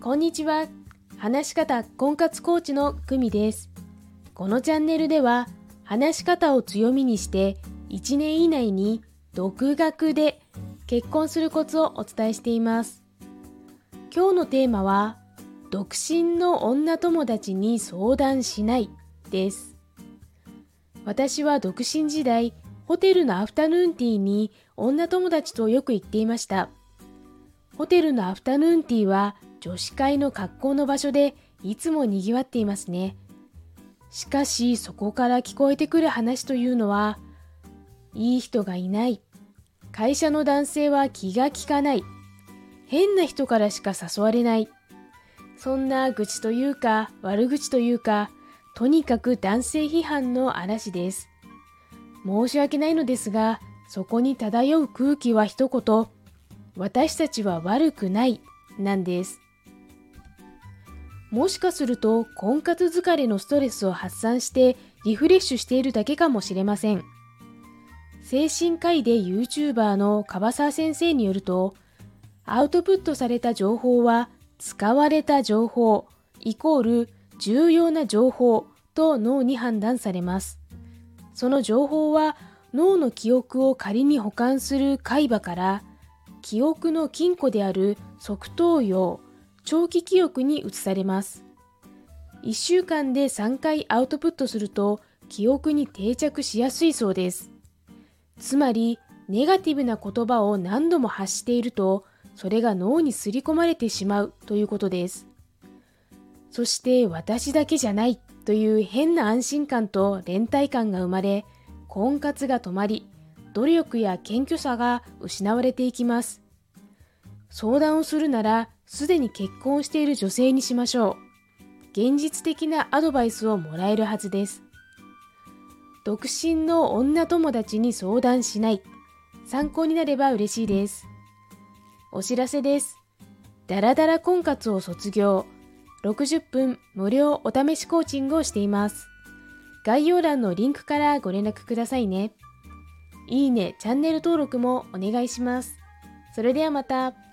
こんにちは。話し方婚活コーチの久美です。このチャンネルでは、話し方を強みにして1年以内に独学で結婚するコツをお伝えしています。今日のテーマは、独身の女友達に相談しないです。私は独身時代、ホテルのアフタヌーンティーに女友達とよく行っていました。ホテルのアフタヌーンティーは女子会の格好の場所でいつも賑わっていますね。しかしそこから聞こえてくる話というのは、いい人がいない。会社の男性は気が利かない。変な人からしか誘われない。そんな愚痴というか悪口というか、とにかく男性批判の嵐です。申し訳ないのですが、そこに漂う空気は一言、私たちは悪くないなんです。もしかすると婚活疲れのストレスを発散してリフレッシュしているだけかもしれません。精神科医で YouTuber の樺沢先生によると、アウトプットされた情報は使われた情報イコール重要な情報と脳に判断されます。その情報は脳の記憶を仮に保管する海馬から記憶の金庫である側頭葉、長期記憶に移されます。1週間で3回アウトプットすると記憶に定着しやすいそうです。つまり、ネガティブな言葉を何度も発していると、それが脳にすり込まれてしまうということです。そして私だけじゃないという変な安心感と連帯感が生まれ、婚活が止まり、努力や謙虚さが失われていきます。相談をするなら、すでに結婚している女性にしましょう。現実的なアドバイスをもらえるはずです。独身の女友達に相談しない。参考になれば嬉しいです。お知らせです。ダラダラ婚活を卒業。60分無料お試しコーチングをしています。概要欄のリンクからご連絡くださいね。いいね、チャンネル登録もお願いします。それではまた。